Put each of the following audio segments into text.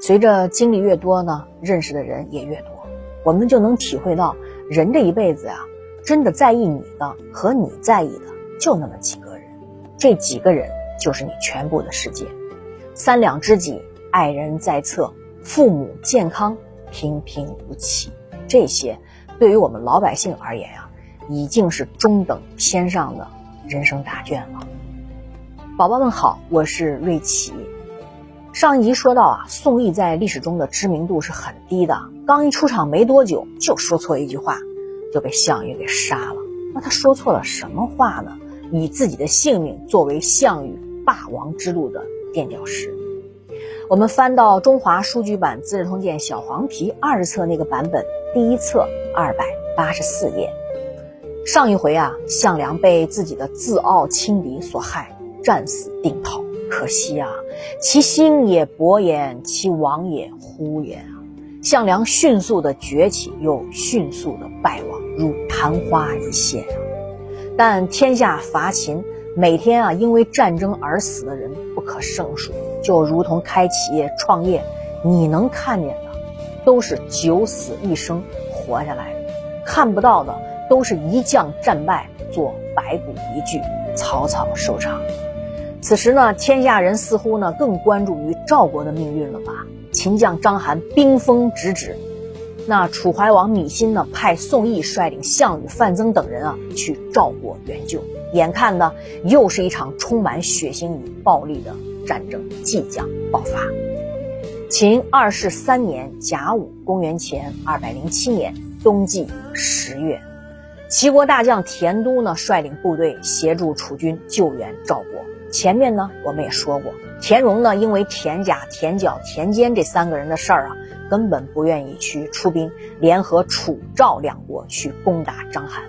随着经历越多呢，认识的人也越多，我们就能体会到，人这一辈子呀，真的在意你的和你在意的就那么几个人，这几个人就是你全部的世界。三两知己，爱人在侧，父母健康，平平无奇，这些对于我们老百姓而言呀，已经是中等偏上的人生答卷了。宝宝们好，我是瑞奇。上一集说到啊，宋义在历史中的知名度是很低的，刚一出场没多久就说错一句话，就被项羽给杀了。那他说错了什么话呢？以自己的性命作为项羽霸王之路的垫脚石。我们翻到中华书局版《资治通鉴》小黄皮二十册那个版本，第一册二百八十四页。上一回啊，项梁被自己的自傲轻敌所害，战死定陶。可惜啊，其兴也勃焉，其亡也忽焉啊！项梁迅速的崛起，又迅速的败亡，如昙花一现啊！但天下伐秦，每天啊因为战争而死的人不可胜数，就如同开企业创业，你能看见的，都是九死一生活下来；看不到的，都是一将战败，做白骨一具，草草收场。此时呢，天下人似乎呢更关注于赵国的命运了吧？秦将章邯兵锋直指，那楚怀王芈心呢派宋义率领项羽、范增等人啊去赵国援救。眼看呢，又是一场充满血腥与暴力的战争即将爆发。秦二世三年甲午，公元前二百零七年冬季十月，齐国大将田都呢率领部队协助楚军救援赵国。前面呢，我们也说过，田荣呢，因为田甲、田角、田间这三个人的事儿啊，根本不愿意去出兵联合楚赵两国去攻打章邯。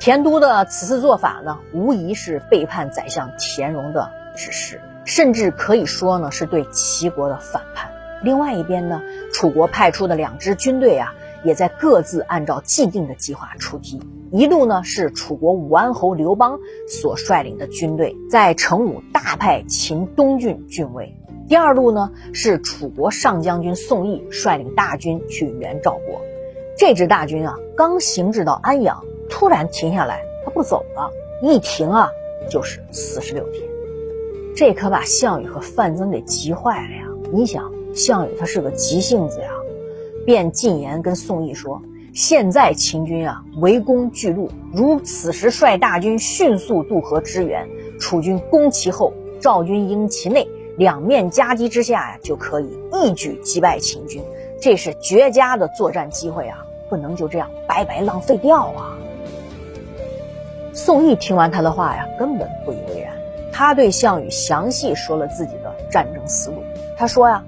田都的此次做法呢，无疑是背叛宰相田荣的指示，甚至可以说呢，是对齐国的反叛。另外一边呢，楚国派出的两支军队啊。也在各自按照既定的计划出击。一路呢是楚国武安侯刘邦所率领的军队，在成武大派秦东郡郡尉；第二路呢是楚国上将军宋义率领大军去援赵国。这支大军啊，刚行至到安阳，突然停下来，他不走了。一停啊，就是四十六天。这可把项羽和范增给急坏了呀！你想，项羽他是个急性子呀。便进言跟宋义说：“现在秦军啊围攻巨鹿，如此时率大军迅速渡河支援，楚军攻其后，赵军应其内，两面夹击之下呀，就可以一举击败秦军。这是绝佳的作战机会啊，不能就这样白白浪费掉啊！”宋义听完他的话呀，根本不以为然。他对项羽详细说了自己的战争思路。他说呀。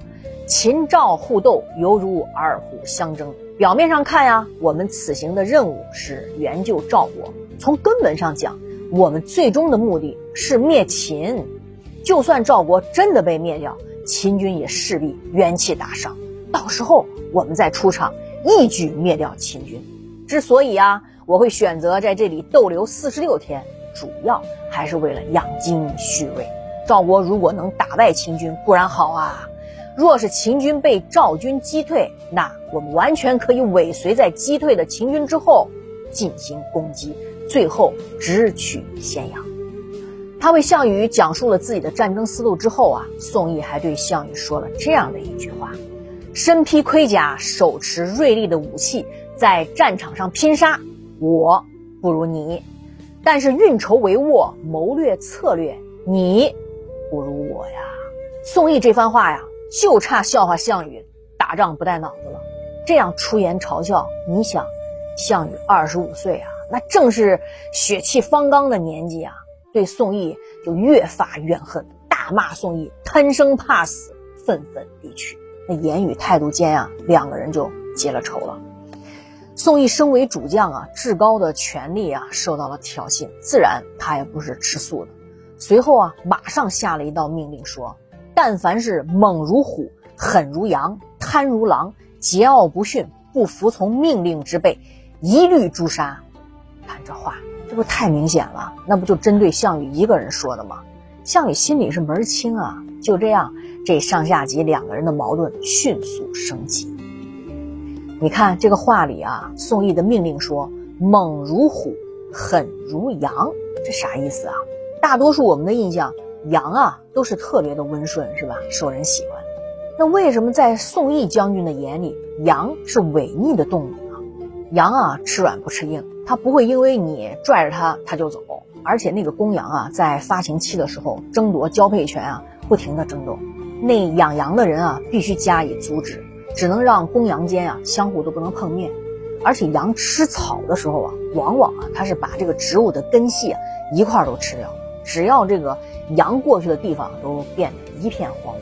秦赵互斗，犹如二虎相争。表面上看呀，我们此行的任务是援救赵国。从根本上讲，我们最终的目的是灭秦。就算赵国真的被灭掉，秦军也势必元气大伤。到时候我们再出场，一举灭掉秦军。之所以啊，我会选择在这里逗留四十六天，主要还是为了养精蓄锐。赵国如果能打败秦军，固然好啊。若是秦军被赵军击退，那我们完全可以尾随在击退的秦军之后进行攻击，最后直取咸阳。他为项羽讲述了自己的战争思路之后啊，宋义还对项羽说了这样的一句话：身披盔甲，手持锐利的武器，在战场上拼杀，我不如你；但是运筹帷幄，谋略策略，你不如我呀。宋义这番话呀。就差笑话项羽打仗不带脑子了，这样出言嘲笑。你想，项羽二十五岁啊，那正是血气方刚的年纪啊，对宋义就越发怨恨，大骂宋义贪生怕死，愤愤离去。那言语态度间啊，两个人就结了仇了。宋义身为主将啊，至高的权力啊受到了挑衅，自然他也不是吃素的。随后啊，马上下了一道命令说。但凡是猛如虎、狠如羊、贪如狼、桀骜不驯、不服从命令之辈，一律诛杀。看这话，这不太明显了？那不就针对项羽一个人说的吗？项羽心里是门清啊，就这样这上下级两个人的矛盾迅速升级。你看这个话里啊，宋义的命令说“猛如虎，狠如羊”，这啥意思啊？大多数我们的印象，羊啊都是特别的温顺，是吧？受人喜欢。那为什么在宋义将军的眼里，羊是违逆的动物呢？羊啊，吃软不吃硬，它不会因为你拽着它，它就走。而且那个公羊啊，在发情期的时候争夺交配权啊，不停的争斗。那养羊的人啊，必须加以阻止，只能让公羊间啊相互都不能碰面。而且羊吃草的时候啊，往往啊，它是把这个植物的根系啊一块都吃掉。只要这个羊过去的地方都变得一片荒芜。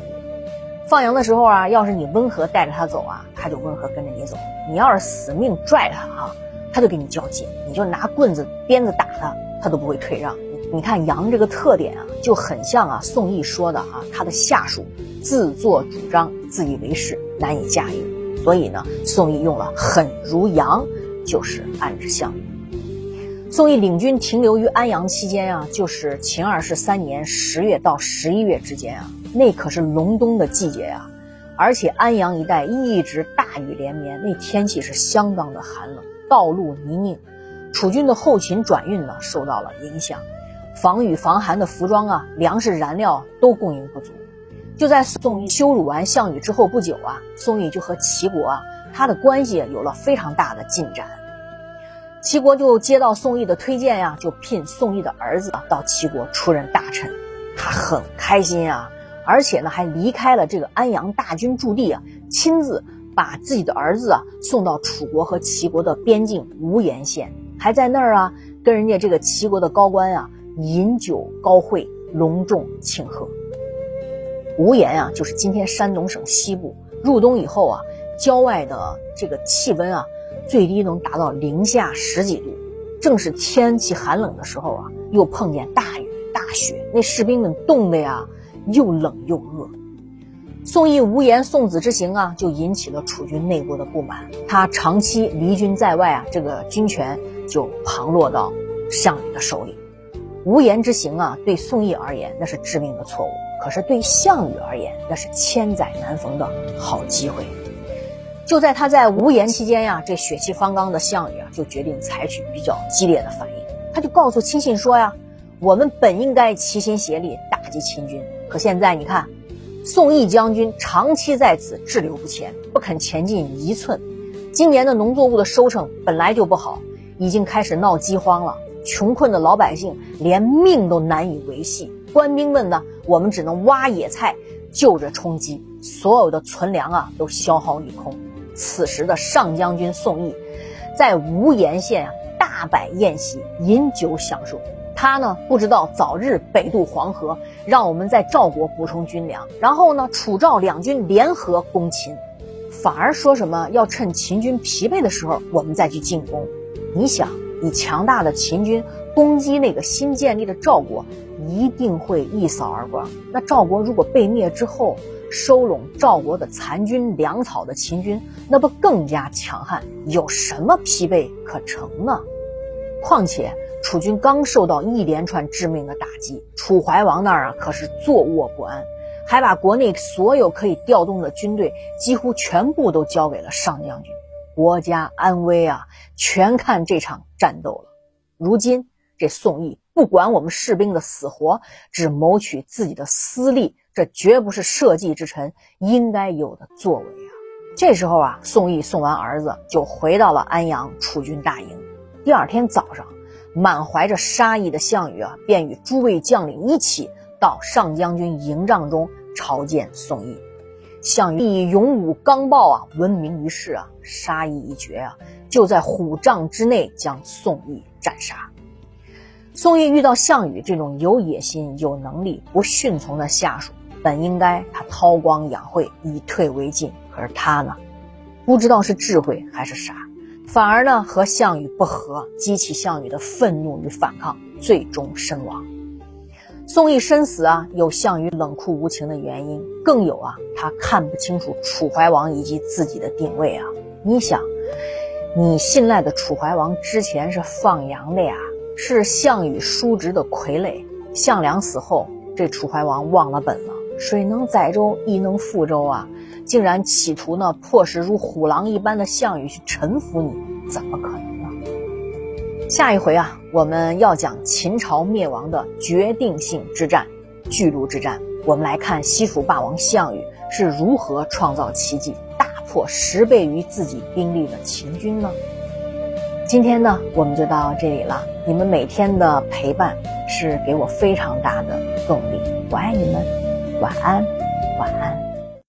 放羊的时候啊，要是你温和带着它走啊，它就温和跟着你走；你要是死命拽它啊，它就跟你较劲。你就拿棍子、鞭子打它，它都不会退让。你看羊这个特点啊，就很像啊宋义说的啊，他的下属自作主张、自以为是、难以驾驭。所以呢，宋义用了狠如羊，就是暗指项羽。宋义领军停留于安阳期间啊，就是秦二世三年十月到十一月之间啊，那可是隆冬的季节呀，而且安阳一带一直大雨连绵，那天气是相当的寒冷，道路泥泞，楚军的后勤转运呢受到了影响，防雨防寒的服装啊、粮食、燃料都供应不足。就在宋义羞辱完项羽之后不久啊，宋义就和齐国啊，他的关系有了非常大的进展。齐国就接到宋义的推荐呀，就聘宋义的儿子啊到齐国出任大臣，他很开心啊，而且呢还离开了这个安阳大军驻地啊，亲自把自己的儿子啊送到楚国和齐国的边境无盐县，还在那儿啊跟人家这个齐国的高官啊饮酒高会，隆重庆贺。无盐啊，就是今天山东省西部，入冬以后啊，郊外的这个气温啊。最低能达到零下十几度，正是天气寒冷的时候啊，又碰见大雨大雪，那士兵们冻得呀又冷又饿。宋义无言送子之行啊，就引起了楚军内部的不满。他长期离军在外啊，这个军权就旁落到项羽的手里。无言之行啊，对宋义而言那是致命的错误，可是对项羽而言那是千载难逢的好机会。就在他在无言期间呀，这血气方刚的项羽啊，就决定采取比较激烈的反应。他就告诉亲信说呀：“我们本应该齐心协力打击秦军，可现在你看，宋义将军长期在此滞留不前，不肯前进一寸。今年的农作物的收成本来就不好，已经开始闹饥荒了。穷困的老百姓连命都难以维系。官兵们呢，我们只能挖野菜就着充饥，所有的存粮啊都消耗一空。”此时的上将军宋义，在无盐县啊大摆宴席，饮酒享受。他呢不知道早日北渡黄河，让我们在赵国补充军粮，然后呢楚赵两军联合攻秦，反而说什么要趁秦军疲惫的时候我们再去进攻。你想，以强大的秦军攻击那个新建立的赵国，一定会一扫而光。那赵国如果被灭之后，收拢赵国的残军粮草的秦军，那不更加强悍？有什么疲惫可乘呢？况且楚军刚受到一连串致命的打击，楚怀王那儿啊可是坐卧不安，还把国内所有可以调动的军队几乎全部都交给了上将军，国家安危啊全看这场战斗了。如今这宋义不管我们士兵的死活，只谋取自己的私利。这绝不是社稷之臣应该有的作为啊！这时候啊，宋义送完儿子，就回到了安阳楚军大营。第二天早上，满怀着杀意的项羽啊，便与诸位将领一起到上将军营帐中朝见宋义。项羽以勇武刚暴啊闻名于世啊，杀意已决啊，就在虎帐之内将宋义斩杀。宋义遇到项羽这种有野心、有能力、不顺从的下属。本应该他韬光养晦，以退为进，可是他呢，不知道是智慧还是傻，反而呢和项羽不和，激起项羽的愤怒与反抗，最终身亡。宋义身死啊，有项羽冷酷无情的原因，更有啊他看不清楚楚怀王以及自己的定位啊。你想，你信赖的楚怀王之前是放羊的呀，是项羽叔侄的傀儡，项梁死后，这楚怀王忘了本了。水能载舟，亦能覆舟啊！竟然企图呢，迫使如虎狼一般的项羽去臣服你，怎么可能呢？下一回啊，我们要讲秦朝灭亡的决定性之战——巨鹿之战。我们来看西楚霸王项羽是如何创造奇迹，大破十倍于自己兵力的秦军呢？今天呢，我们就到这里了。你们每天的陪伴是给我非常大的动力，我爱你们。晚安，晚安。